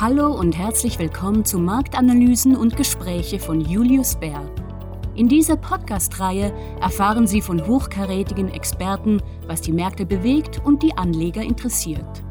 Hallo und herzlich willkommen zu Marktanalysen und Gespräche von Julius Bär. In dieser Podcast-Reihe erfahren Sie von hochkarätigen Experten, was die Märkte bewegt und die Anleger interessiert.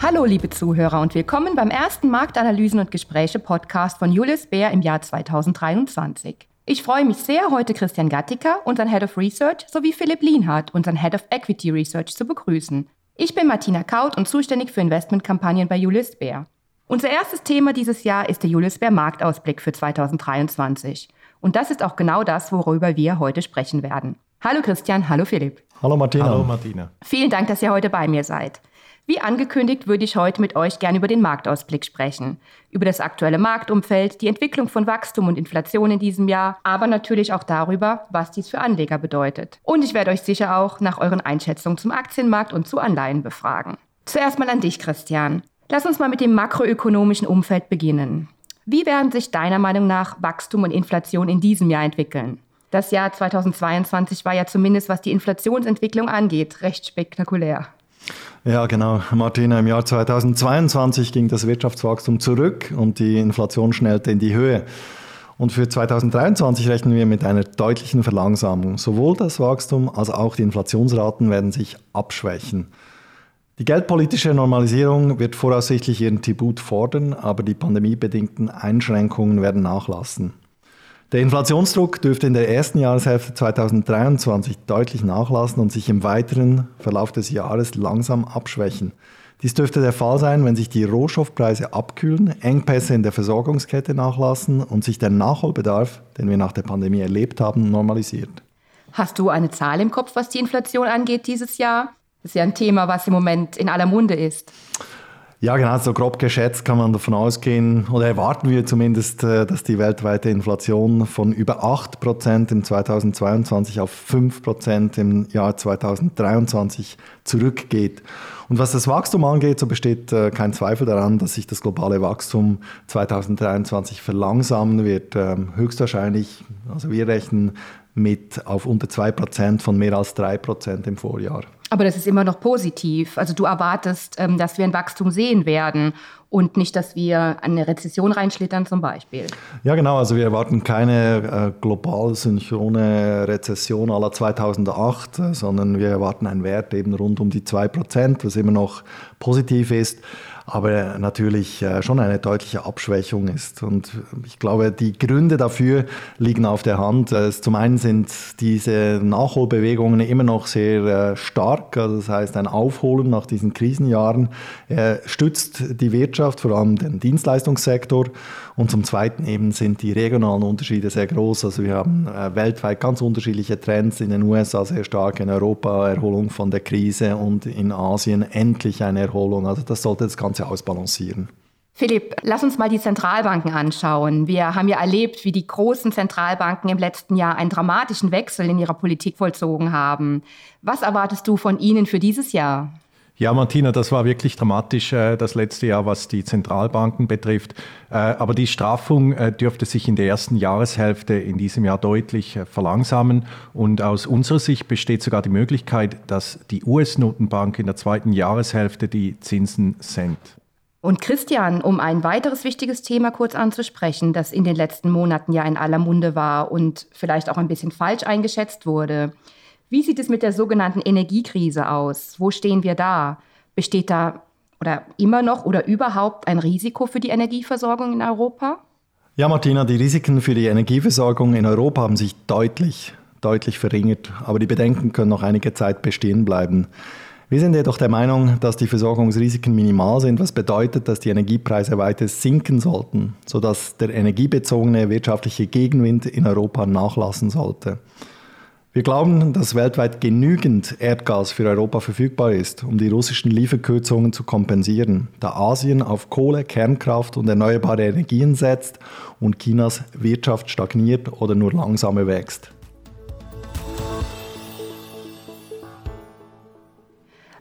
Hallo, liebe Zuhörer, und willkommen beim ersten Marktanalysen und Gespräche Podcast von Julius Bär im Jahr 2023. Ich freue mich sehr, heute Christian Gattiker, unseren Head of Research, sowie Philipp Lienhardt, unseren Head of Equity Research, zu begrüßen. Ich bin Martina Kaut und zuständig für Investmentkampagnen bei Julius Bär. Unser erstes Thema dieses Jahr ist der Julius Bär Marktausblick für 2023. Und das ist auch genau das, worüber wir heute sprechen werden. Hallo Christian, hallo Philipp. Hallo Martina. Hallo Martina. Vielen Dank, dass ihr heute bei mir seid. Wie angekündigt würde ich heute mit euch gerne über den Marktausblick sprechen, über das aktuelle Marktumfeld, die Entwicklung von Wachstum und Inflation in diesem Jahr, aber natürlich auch darüber, was dies für Anleger bedeutet. Und ich werde euch sicher auch nach euren Einschätzungen zum Aktienmarkt und zu Anleihen befragen. Zuerst mal an dich, Christian. Lass uns mal mit dem makroökonomischen Umfeld beginnen. Wie werden sich deiner Meinung nach Wachstum und Inflation in diesem Jahr entwickeln? Das Jahr 2022 war ja zumindest, was die Inflationsentwicklung angeht, recht spektakulär. Ja, genau. Martina, im Jahr 2022 ging das Wirtschaftswachstum zurück und die Inflation schnellte in die Höhe. Und für 2023 rechnen wir mit einer deutlichen Verlangsamung. Sowohl das Wachstum als auch die Inflationsraten werden sich abschwächen. Die geldpolitische Normalisierung wird voraussichtlich ihren Tribut fordern, aber die pandemiebedingten Einschränkungen werden nachlassen. Der Inflationsdruck dürfte in der ersten Jahreshälfte 2023 deutlich nachlassen und sich im weiteren Verlauf des Jahres langsam abschwächen. Dies dürfte der Fall sein, wenn sich die Rohstoffpreise abkühlen, Engpässe in der Versorgungskette nachlassen und sich der Nachholbedarf, den wir nach der Pandemie erlebt haben, normalisiert. Hast du eine Zahl im Kopf, was die Inflation angeht dieses Jahr? Das ist ja ein Thema, was im Moment in aller Munde ist. Ja, genau, so grob geschätzt kann man davon ausgehen, oder erwarten wir zumindest, äh, dass die weltweite Inflation von über 8% im 2022 auf 5% im Jahr 2023 zurückgeht. Und was das Wachstum angeht, so besteht äh, kein Zweifel daran, dass sich das globale Wachstum 2023 verlangsamen wird. Ähm, höchstwahrscheinlich, also wir rechnen mit auf unter 2% von mehr als 3% im Vorjahr. Aber das ist immer noch positiv. Also du erwartest, ähm, dass wir ein Wachstum sehen werden und nicht, dass wir eine Rezession reinschlittern zum Beispiel. Ja, genau. Also wir erwarten keine äh, global synchrone Rezession aller 2008, äh, sondern wir erwarten einen Wert eben rund um die 2%, was immer noch positiv ist aber natürlich äh, schon eine deutliche Abschwächung ist. Und ich glaube, die Gründe dafür liegen auf der Hand. Äh, zum einen sind diese Nachholbewegungen immer noch sehr äh, stark, also das heißt ein Aufholen nach diesen Krisenjahren stützt die Wirtschaft, vor allem den Dienstleistungssektor. Und zum Zweiten eben sind die regionalen Unterschiede sehr groß. Also wir haben weltweit ganz unterschiedliche Trends, in den USA sehr stark, in Europa Erholung von der Krise und in Asien endlich eine Erholung. Also das sollte das Ganze Ganze ausbalancieren. Philipp, lass uns mal die Zentralbanken anschauen. Wir haben ja erlebt, wie die großen Zentralbanken im letzten Jahr einen dramatischen Wechsel in ihrer Politik vollzogen haben. Was erwartest du von ihnen für dieses Jahr? Ja, Martina, das war wirklich dramatisch äh, das letzte Jahr, was die Zentralbanken betrifft. Äh, aber die Straffung äh, dürfte sich in der ersten Jahreshälfte in diesem Jahr deutlich verlangsamen. Und aus unserer Sicht besteht sogar die Möglichkeit, dass die US-Notenbank in der zweiten Jahreshälfte die Zinsen senkt. Und Christian, um ein weiteres wichtiges Thema kurz anzusprechen, das in den letzten Monaten ja in aller Munde war und vielleicht auch ein bisschen falsch eingeschätzt wurde. Wie sieht es mit der sogenannten Energiekrise aus? Wo stehen wir da? Besteht da oder immer noch oder überhaupt ein Risiko für die Energieversorgung in Europa? Ja, Martina, die Risiken für die Energieversorgung in Europa haben sich deutlich, deutlich verringert, aber die Bedenken können noch einige Zeit bestehen bleiben. Wir sind jedoch der Meinung, dass die Versorgungsrisiken minimal sind, was bedeutet, dass die Energiepreise weiter sinken sollten, sodass der energiebezogene wirtschaftliche Gegenwind in Europa nachlassen sollte. Wir glauben, dass weltweit genügend Erdgas für Europa verfügbar ist, um die russischen Lieferkürzungen zu kompensieren, da Asien auf Kohle, Kernkraft und erneuerbare Energien setzt und Chinas Wirtschaft stagniert oder nur langsamer wächst.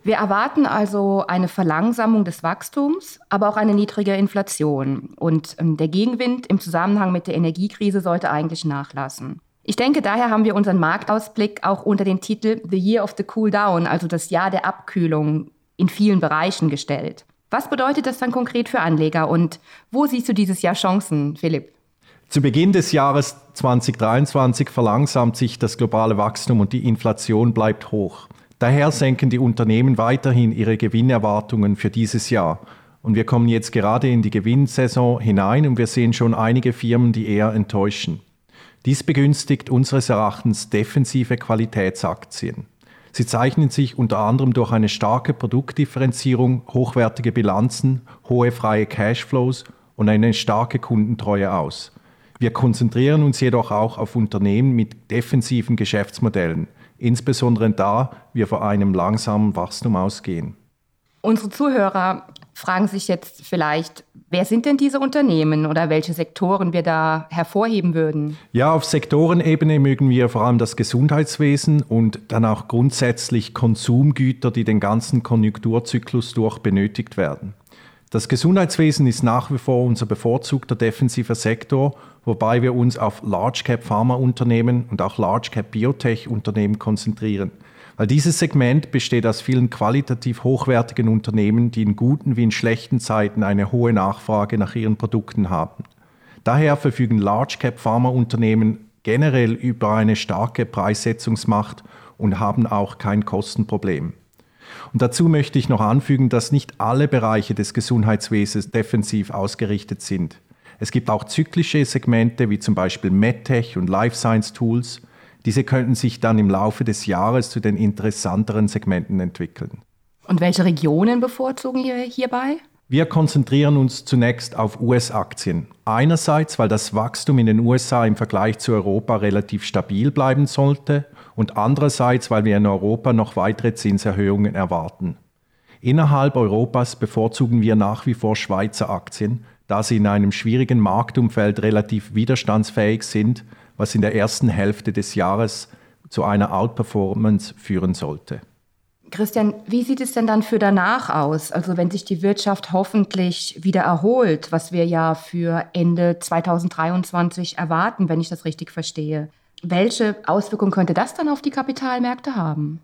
Wir erwarten also eine Verlangsamung des Wachstums, aber auch eine niedrige Inflation. Und ähm, der Gegenwind im Zusammenhang mit der Energiekrise sollte eigentlich nachlassen. Ich denke, daher haben wir unseren Marktausblick auch unter dem Titel The Year of the Cool Down, also das Jahr der Abkühlung, in vielen Bereichen gestellt. Was bedeutet das dann konkret für Anleger und wo siehst du dieses Jahr Chancen, Philipp? Zu Beginn des Jahres 2023 verlangsamt sich das globale Wachstum und die Inflation bleibt hoch. Daher senken die Unternehmen weiterhin ihre Gewinnerwartungen für dieses Jahr. Und wir kommen jetzt gerade in die Gewinnsaison hinein und wir sehen schon einige Firmen, die eher enttäuschen. Dies begünstigt unseres Erachtens defensive Qualitätsaktien. Sie zeichnen sich unter anderem durch eine starke Produktdifferenzierung, hochwertige Bilanzen, hohe freie Cashflows und eine starke Kundentreue aus. Wir konzentrieren uns jedoch auch auf Unternehmen mit defensiven Geschäftsmodellen, insbesondere da wir vor einem langsamen Wachstum ausgehen. Unsere Zuhörer fragen sich jetzt vielleicht, wer sind denn diese Unternehmen oder welche Sektoren wir da hervorheben würden? Ja, auf Sektorenebene mögen wir vor allem das Gesundheitswesen und dann auch grundsätzlich Konsumgüter, die den ganzen Konjunkturzyklus durch benötigt werden. Das Gesundheitswesen ist nach wie vor unser bevorzugter defensiver Sektor, wobei wir uns auf Large Cap Pharmaunternehmen und auch Large Cap Biotech Unternehmen konzentrieren. Weil dieses Segment besteht aus vielen qualitativ hochwertigen Unternehmen, die in guten wie in schlechten Zeiten eine hohe Nachfrage nach ihren Produkten haben. Daher verfügen Large Cap Pharmaunternehmen generell über eine starke Preissetzungsmacht und haben auch kein Kostenproblem. Und dazu möchte ich noch anfügen, dass nicht alle Bereiche des Gesundheitswesens defensiv ausgerichtet sind. Es gibt auch zyklische Segmente wie zum Beispiel MedTech und Life Science Tools, diese könnten sich dann im Laufe des Jahres zu den interessanteren Segmenten entwickeln. Und welche Regionen bevorzugen wir hierbei? Wir konzentrieren uns zunächst auf US-Aktien. Einerseits, weil das Wachstum in den USA im Vergleich zu Europa relativ stabil bleiben sollte und andererseits, weil wir in Europa noch weitere Zinserhöhungen erwarten. Innerhalb Europas bevorzugen wir nach wie vor Schweizer Aktien, da sie in einem schwierigen Marktumfeld relativ widerstandsfähig sind was in der ersten Hälfte des Jahres zu einer Outperformance führen sollte. Christian, wie sieht es denn dann für danach aus? Also wenn sich die Wirtschaft hoffentlich wieder erholt, was wir ja für Ende 2023 erwarten, wenn ich das richtig verstehe. Welche Auswirkungen könnte das dann auf die Kapitalmärkte haben?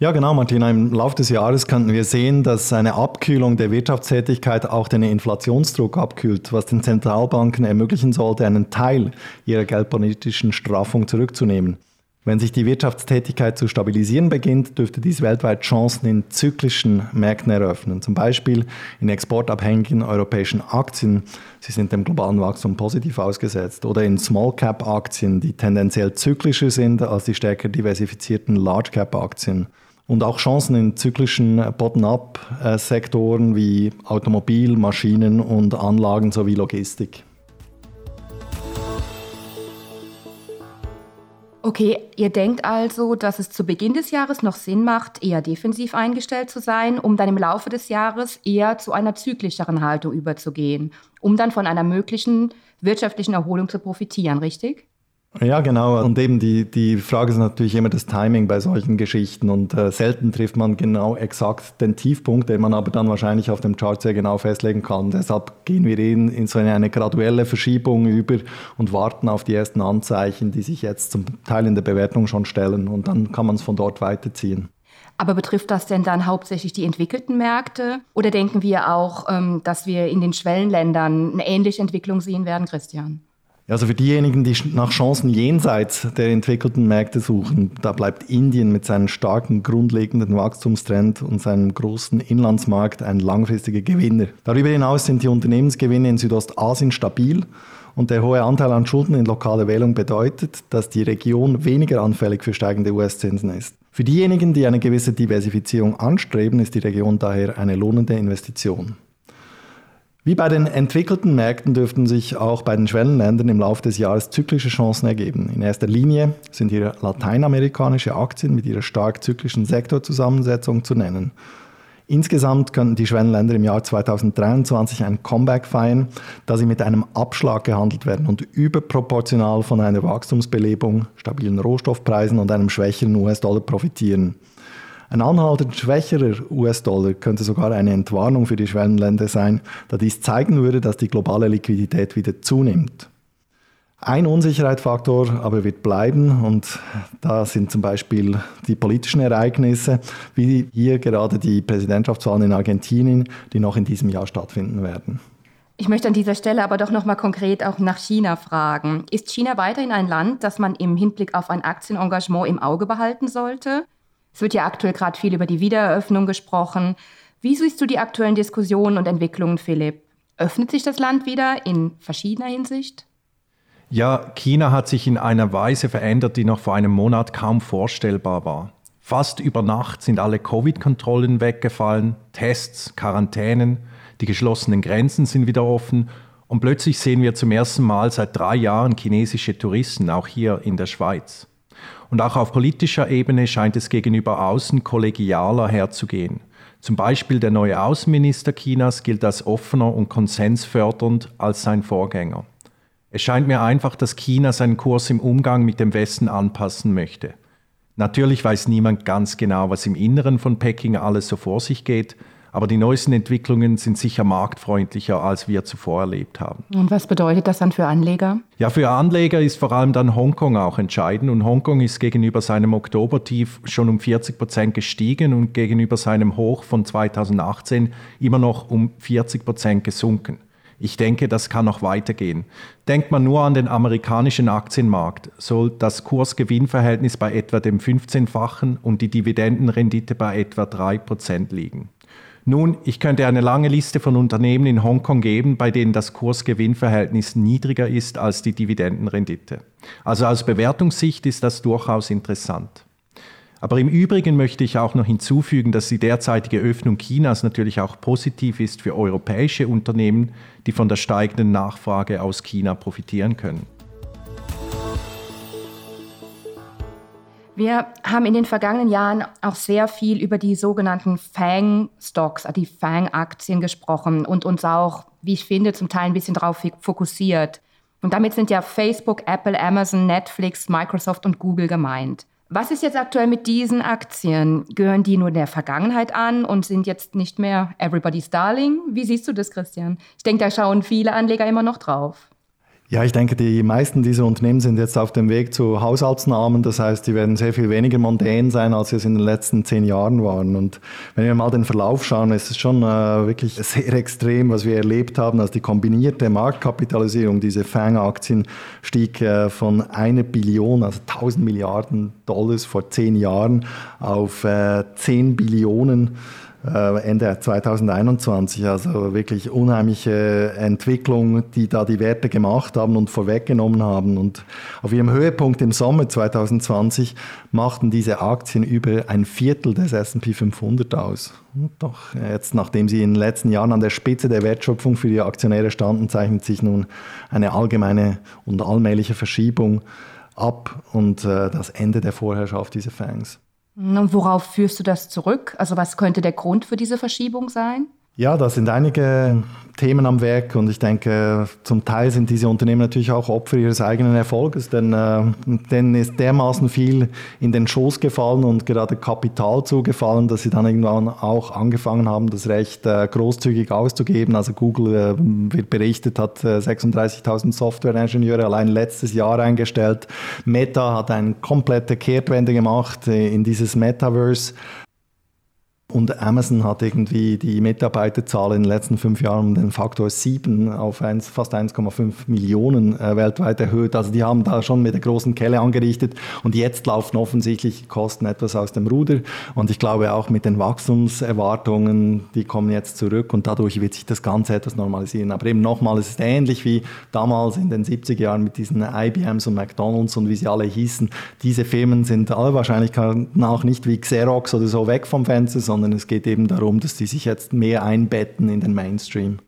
Ja, genau, Martina. Im Laufe des Jahres könnten wir sehen, dass eine Abkühlung der Wirtschaftstätigkeit auch den Inflationsdruck abkühlt, was den Zentralbanken ermöglichen sollte, einen Teil ihrer geldpolitischen Straffung zurückzunehmen. Wenn sich die Wirtschaftstätigkeit zu stabilisieren beginnt, dürfte dies weltweit Chancen in zyklischen Märkten eröffnen, zum Beispiel in exportabhängigen europäischen Aktien, sie sind dem globalen Wachstum positiv ausgesetzt, oder in Small-Cap-Aktien, die tendenziell zyklischer sind als die stärker diversifizierten Large-Cap-Aktien und auch Chancen in zyklischen Bottom-up-Sektoren wie Automobil, Maschinen und Anlagen sowie Logistik. Okay, ihr denkt also, dass es zu Beginn des Jahres noch Sinn macht, eher defensiv eingestellt zu sein, um dann im Laufe des Jahres eher zu einer zyklischeren Haltung überzugehen, um dann von einer möglichen wirtschaftlichen Erholung zu profitieren, richtig? Ja, genau. Und eben die, die Frage ist natürlich immer das Timing bei solchen Geschichten. Und äh, selten trifft man genau exakt den Tiefpunkt, den man aber dann wahrscheinlich auf dem Chart sehr genau festlegen kann. Deshalb gehen wir in, in so eine, eine graduelle Verschiebung über und warten auf die ersten Anzeichen, die sich jetzt zum Teil in der Bewertung schon stellen. Und dann kann man es von dort weiterziehen. Aber betrifft das denn dann hauptsächlich die entwickelten Märkte? Oder denken wir auch, ähm, dass wir in den Schwellenländern eine ähnliche Entwicklung sehen werden, Christian? Also für diejenigen, die nach Chancen jenseits der entwickelten Märkte suchen, da bleibt Indien mit seinem starken grundlegenden Wachstumstrend und seinem großen Inlandsmarkt ein langfristiger Gewinner. Darüber hinaus sind die Unternehmensgewinne in Südostasien stabil und der hohe Anteil an Schulden in lokaler Wählung bedeutet, dass die Region weniger anfällig für steigende US-Zinsen ist. Für diejenigen, die eine gewisse Diversifizierung anstreben, ist die Region daher eine lohnende Investition. Wie bei den entwickelten Märkten dürften sich auch bei den Schwellenländern im Laufe des Jahres zyklische Chancen ergeben. In erster Linie sind hier lateinamerikanische Aktien mit ihrer stark zyklischen Sektorzusammensetzung zu nennen. Insgesamt könnten die Schwellenländer im Jahr 2023 ein Comeback feiern, da sie mit einem Abschlag gehandelt werden und überproportional von einer Wachstumsbelebung, stabilen Rohstoffpreisen und einem schwächeren US-Dollar profitieren. Ein anhaltend schwächerer US-Dollar könnte sogar eine Entwarnung für die Schwellenländer sein, da dies zeigen würde, dass die globale Liquidität wieder zunimmt. Ein Unsicherheitsfaktor aber wird bleiben und da sind zum Beispiel die politischen Ereignisse, wie hier gerade die Präsidentschaftswahlen in Argentinien, die noch in diesem Jahr stattfinden werden. Ich möchte an dieser Stelle aber doch noch mal konkret auch nach China fragen. Ist China weiterhin ein Land, das man im Hinblick auf ein Aktienengagement im Auge behalten sollte? Es wird ja aktuell gerade viel über die Wiedereröffnung gesprochen. Wie siehst du die aktuellen Diskussionen und Entwicklungen, Philipp? Öffnet sich das Land wieder in verschiedener Hinsicht? Ja, China hat sich in einer Weise verändert, die noch vor einem Monat kaum vorstellbar war. Fast über Nacht sind alle Covid-Kontrollen weggefallen, Tests, Quarantänen, die geschlossenen Grenzen sind wieder offen und plötzlich sehen wir zum ersten Mal seit drei Jahren chinesische Touristen, auch hier in der Schweiz. Und auch auf politischer Ebene scheint es gegenüber außen kollegialer herzugehen. Zum Beispiel der neue Außenminister Chinas gilt als offener und konsensfördernd als sein Vorgänger. Es scheint mir einfach, dass China seinen Kurs im Umgang mit dem Westen anpassen möchte. Natürlich weiß niemand ganz genau, was im Inneren von Peking alles so vor sich geht, aber die neuesten Entwicklungen sind sicher marktfreundlicher, als wir zuvor erlebt haben. Und was bedeutet das dann für Anleger? Ja, für Anleger ist vor allem dann Hongkong auch entscheidend. Und Hongkong ist gegenüber seinem Oktobertief schon um 40 Prozent gestiegen und gegenüber seinem Hoch von 2018 immer noch um 40 Prozent gesunken. Ich denke, das kann noch weitergehen. Denkt man nur an den amerikanischen Aktienmarkt, soll das Kurs-Gewinn-Verhältnis bei etwa dem 15-fachen und die Dividendenrendite bei etwa 3% liegen. Nun, ich könnte eine lange Liste von Unternehmen in Hongkong geben, bei denen das Kurs-Gewinn-Verhältnis niedriger ist als die Dividendenrendite. Also aus Bewertungssicht ist das durchaus interessant. Aber im Übrigen möchte ich auch noch hinzufügen, dass die derzeitige Öffnung Chinas natürlich auch positiv ist für europäische Unternehmen, die von der steigenden Nachfrage aus China profitieren können. Wir haben in den vergangenen Jahren auch sehr viel über die sogenannten FANG-Stocks, also die FANG-Aktien gesprochen und uns auch, wie ich finde, zum Teil ein bisschen darauf fokussiert. Und damit sind ja Facebook, Apple, Amazon, Netflix, Microsoft und Google gemeint. Was ist jetzt aktuell mit diesen Aktien? Gehören die nur der Vergangenheit an und sind jetzt nicht mehr everybody's darling? Wie siehst du das, Christian? Ich denke, da schauen viele Anleger immer noch drauf. Ja, ich denke, die meisten dieser Unternehmen sind jetzt auf dem Weg zu Haushaltsnamen. Das heißt, die werden sehr viel weniger mondän sein, als sie es in den letzten zehn Jahren waren. Und wenn wir mal den Verlauf schauen, ist es schon äh, wirklich sehr extrem, was wir erlebt haben. Also die kombinierte Marktkapitalisierung, diese FANG-Aktien, stieg äh, von einer Billion, also 1000 Milliarden Dollars vor zehn Jahren auf äh, 10 Billionen Ende 2021. Also wirklich unheimliche Entwicklung, die da die Werte gemacht haben und vorweggenommen haben. Und auf ihrem Höhepunkt im Sommer 2020 machten diese Aktien über ein Viertel des S&P 500 aus. Und doch jetzt, nachdem sie in den letzten Jahren an der Spitze der Wertschöpfung für die Aktionäre standen, zeichnet sich nun eine allgemeine und allmähliche Verschiebung ab und äh, das Ende der Vorherrschaft dieser Fangs. Und worauf führst du das zurück? Also was könnte der Grund für diese Verschiebung sein? Ja, da sind einige Themen am Werk und ich denke, zum Teil sind diese Unternehmen natürlich auch Opfer ihres eigenen Erfolges, denn äh, denen ist dermaßen viel in den Schoß gefallen und gerade Kapital zugefallen, dass sie dann irgendwann auch angefangen haben, das recht äh, großzügig auszugeben. Also Google äh, wird berichtet, hat 36.000 äh, Softwareingenieure allein letztes Jahr eingestellt. Meta hat eine komplette Kehrtwende gemacht äh, in dieses Metaverse. Und Amazon hat irgendwie die Mitarbeiterzahl in den letzten fünf Jahren um den Faktor 7 auf 1, fast 1,5 Millionen äh, weltweit erhöht. Also die haben da schon mit der großen Kelle angerichtet und jetzt laufen offensichtlich Kosten etwas aus dem Ruder. Und ich glaube auch mit den Wachstumserwartungen, die kommen jetzt zurück und dadurch wird sich das Ganze etwas normalisieren. Aber eben nochmal, es ist ähnlich wie damals in den 70er Jahren mit diesen IBMs und McDonalds und wie sie alle hießen. Diese Firmen sind alle wahrscheinlich nach nicht wie Xerox oder so weg vom Fenster, sondern sondern es geht eben darum, dass die sich jetzt mehr einbetten in den Mainstream.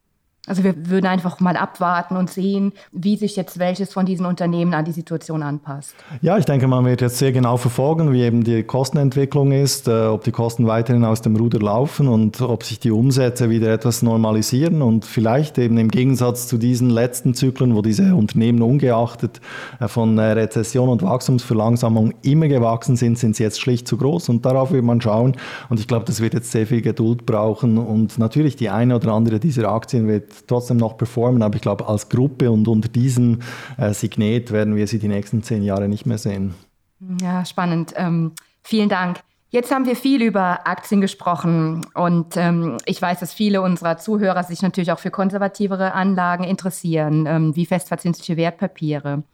Also wir würden einfach mal abwarten und sehen, wie sich jetzt welches von diesen Unternehmen an die Situation anpasst. Ja, ich denke, man wird jetzt sehr genau verfolgen, wie eben die Kostenentwicklung ist, äh, ob die Kosten weiterhin aus dem Ruder laufen und ob sich die Umsätze wieder etwas normalisieren. Und vielleicht eben im Gegensatz zu diesen letzten Zyklen, wo diese Unternehmen ungeachtet äh, von äh, Rezession und Wachstumsverlangsamung immer gewachsen sind, sind sie jetzt schlicht zu groß. Und darauf wird man schauen. Und ich glaube, das wird jetzt sehr viel Geduld brauchen. Und natürlich die eine oder andere dieser Aktien wird trotzdem noch performen, aber ich glaube, als Gruppe und unter diesem äh, Signet werden wir sie die nächsten zehn Jahre nicht mehr sehen. Ja, spannend. Ähm, vielen Dank. Jetzt haben wir viel über Aktien gesprochen und ähm, ich weiß, dass viele unserer Zuhörer sich natürlich auch für konservativere Anlagen interessieren, ähm, wie festverzinsliche Wertpapiere.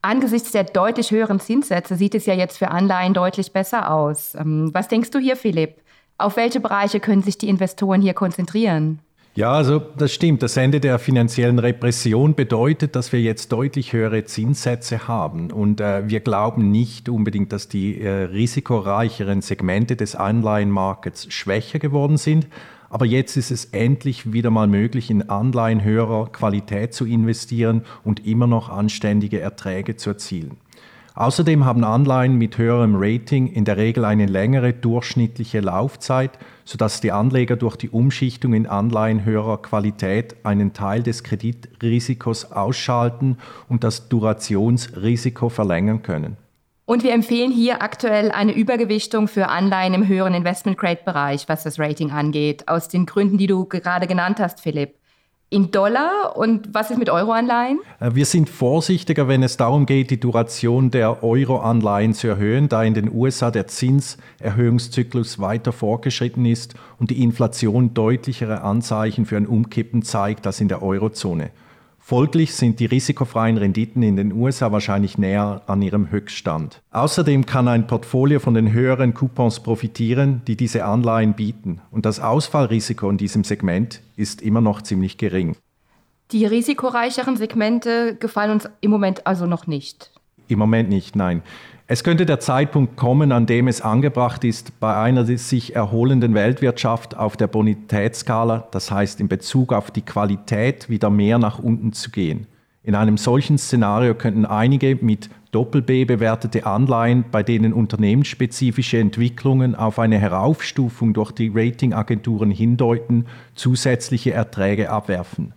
Angesichts der deutlich höheren Zinssätze sieht es ja jetzt für Anleihen deutlich besser aus. Ähm, was denkst du hier, Philipp? Auf welche Bereiche können sich die Investoren hier konzentrieren? Ja, also das stimmt. Das Ende der finanziellen Repression bedeutet, dass wir jetzt deutlich höhere Zinssätze haben. Und äh, wir glauben nicht unbedingt, dass die äh, risikoreicheren Segmente des Anleihenmarkets schwächer geworden sind. Aber jetzt ist es endlich wieder mal möglich, in Anleihen höherer Qualität zu investieren und immer noch anständige Erträge zu erzielen. Außerdem haben Anleihen mit höherem Rating in der Regel eine längere durchschnittliche Laufzeit, sodass die Anleger durch die Umschichtung in Anleihen höherer Qualität einen Teil des Kreditrisikos ausschalten und das Durationsrisiko verlängern können. Und wir empfehlen hier aktuell eine Übergewichtung für Anleihen im höheren Investment-Grade-Bereich, was das Rating angeht, aus den Gründen, die du gerade genannt hast, Philipp in Dollar und was ist mit Euroanleihen? Äh, wir sind vorsichtiger, wenn es darum geht, die Duration der Euroanleihen zu erhöhen, da in den USA der Zinserhöhungszyklus weiter fortgeschritten ist und die Inflation deutlichere Anzeichen für ein Umkippen zeigt als in der Eurozone. Folglich sind die risikofreien Renditen in den USA wahrscheinlich näher an ihrem Höchststand. Außerdem kann ein Portfolio von den höheren Coupons profitieren, die diese Anleihen bieten. Und das Ausfallrisiko in diesem Segment ist immer noch ziemlich gering. Die risikoreicheren Segmente gefallen uns im Moment also noch nicht. Im Moment nicht, nein. Es könnte der Zeitpunkt kommen, an dem es angebracht ist, bei einer sich erholenden Weltwirtschaft auf der Bonitätsskala, das heißt in Bezug auf die Qualität, wieder mehr nach unten zu gehen. In einem solchen Szenario könnten einige mit Doppel-B bewertete Anleihen, bei denen unternehmensspezifische Entwicklungen auf eine Heraufstufung durch die Ratingagenturen hindeuten, zusätzliche Erträge abwerfen.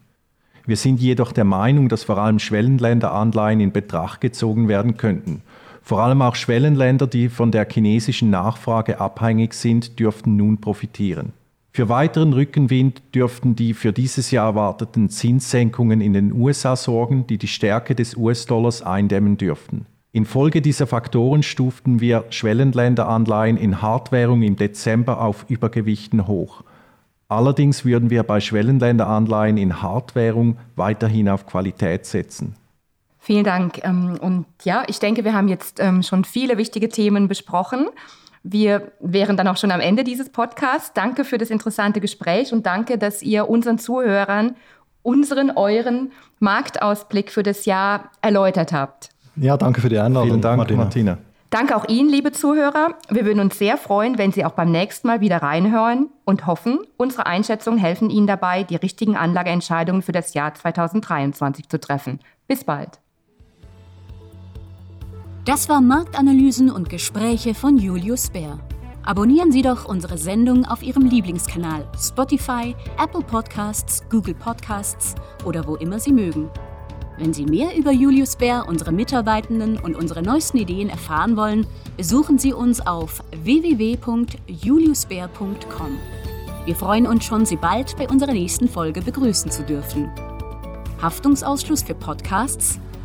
Wir sind jedoch der Meinung, dass vor allem Schwellenländeranleihen in Betracht gezogen werden könnten – vor allem auch Schwellenländer, die von der chinesischen Nachfrage abhängig sind, dürften nun profitieren. Für weiteren Rückenwind dürften die für dieses Jahr erwarteten Zinssenkungen in den USA sorgen, die die Stärke des US-Dollars eindämmen dürften. Infolge dieser Faktoren stuften wir Schwellenländeranleihen in Hardwährung im Dezember auf Übergewichten hoch. Allerdings würden wir bei Schwellenländeranleihen in Hardwährung weiterhin auf Qualität setzen. Vielen Dank. Ähm, und ja, ich denke, wir haben jetzt ähm, schon viele wichtige Themen besprochen. Wir wären dann auch schon am Ende dieses Podcasts. Danke für das interessante Gespräch und danke, dass ihr unseren Zuhörern unseren, euren Marktausblick für das Jahr erläutert habt. Ja, danke für die Einladung. Vielen Dank, Martina. Martina. Danke auch Ihnen, liebe Zuhörer. Wir würden uns sehr freuen, wenn Sie auch beim nächsten Mal wieder reinhören und hoffen, unsere Einschätzungen helfen Ihnen dabei, die richtigen Anlageentscheidungen für das Jahr 2023 zu treffen. Bis bald. Das war Marktanalysen und Gespräche von Julius Bär. Abonnieren Sie doch unsere Sendung auf Ihrem Lieblingskanal Spotify, Apple Podcasts, Google Podcasts oder wo immer Sie mögen. Wenn Sie mehr über Julius Bär, unsere Mitarbeitenden und unsere neuesten Ideen erfahren wollen, besuchen Sie uns auf www.juliusbär.com. Wir freuen uns schon, Sie bald bei unserer nächsten Folge begrüßen zu dürfen. Haftungsausschluss für Podcasts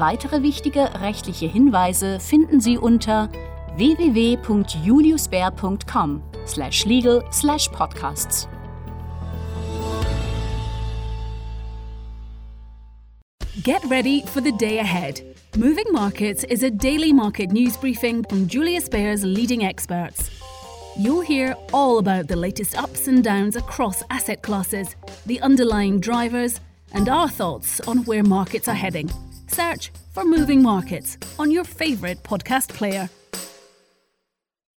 Weitere wichtige rechtliche Hinweise finden Sie unter www.juliusbär.com slash legal slash podcasts. Get ready for the day ahead. Moving Markets is a daily market news briefing from Julius Baer's leading experts. You'll hear all about the latest ups and downs across asset classes, the underlying drivers, and our thoughts on where markets are heading. Search for Moving Markets on your favourite podcast player.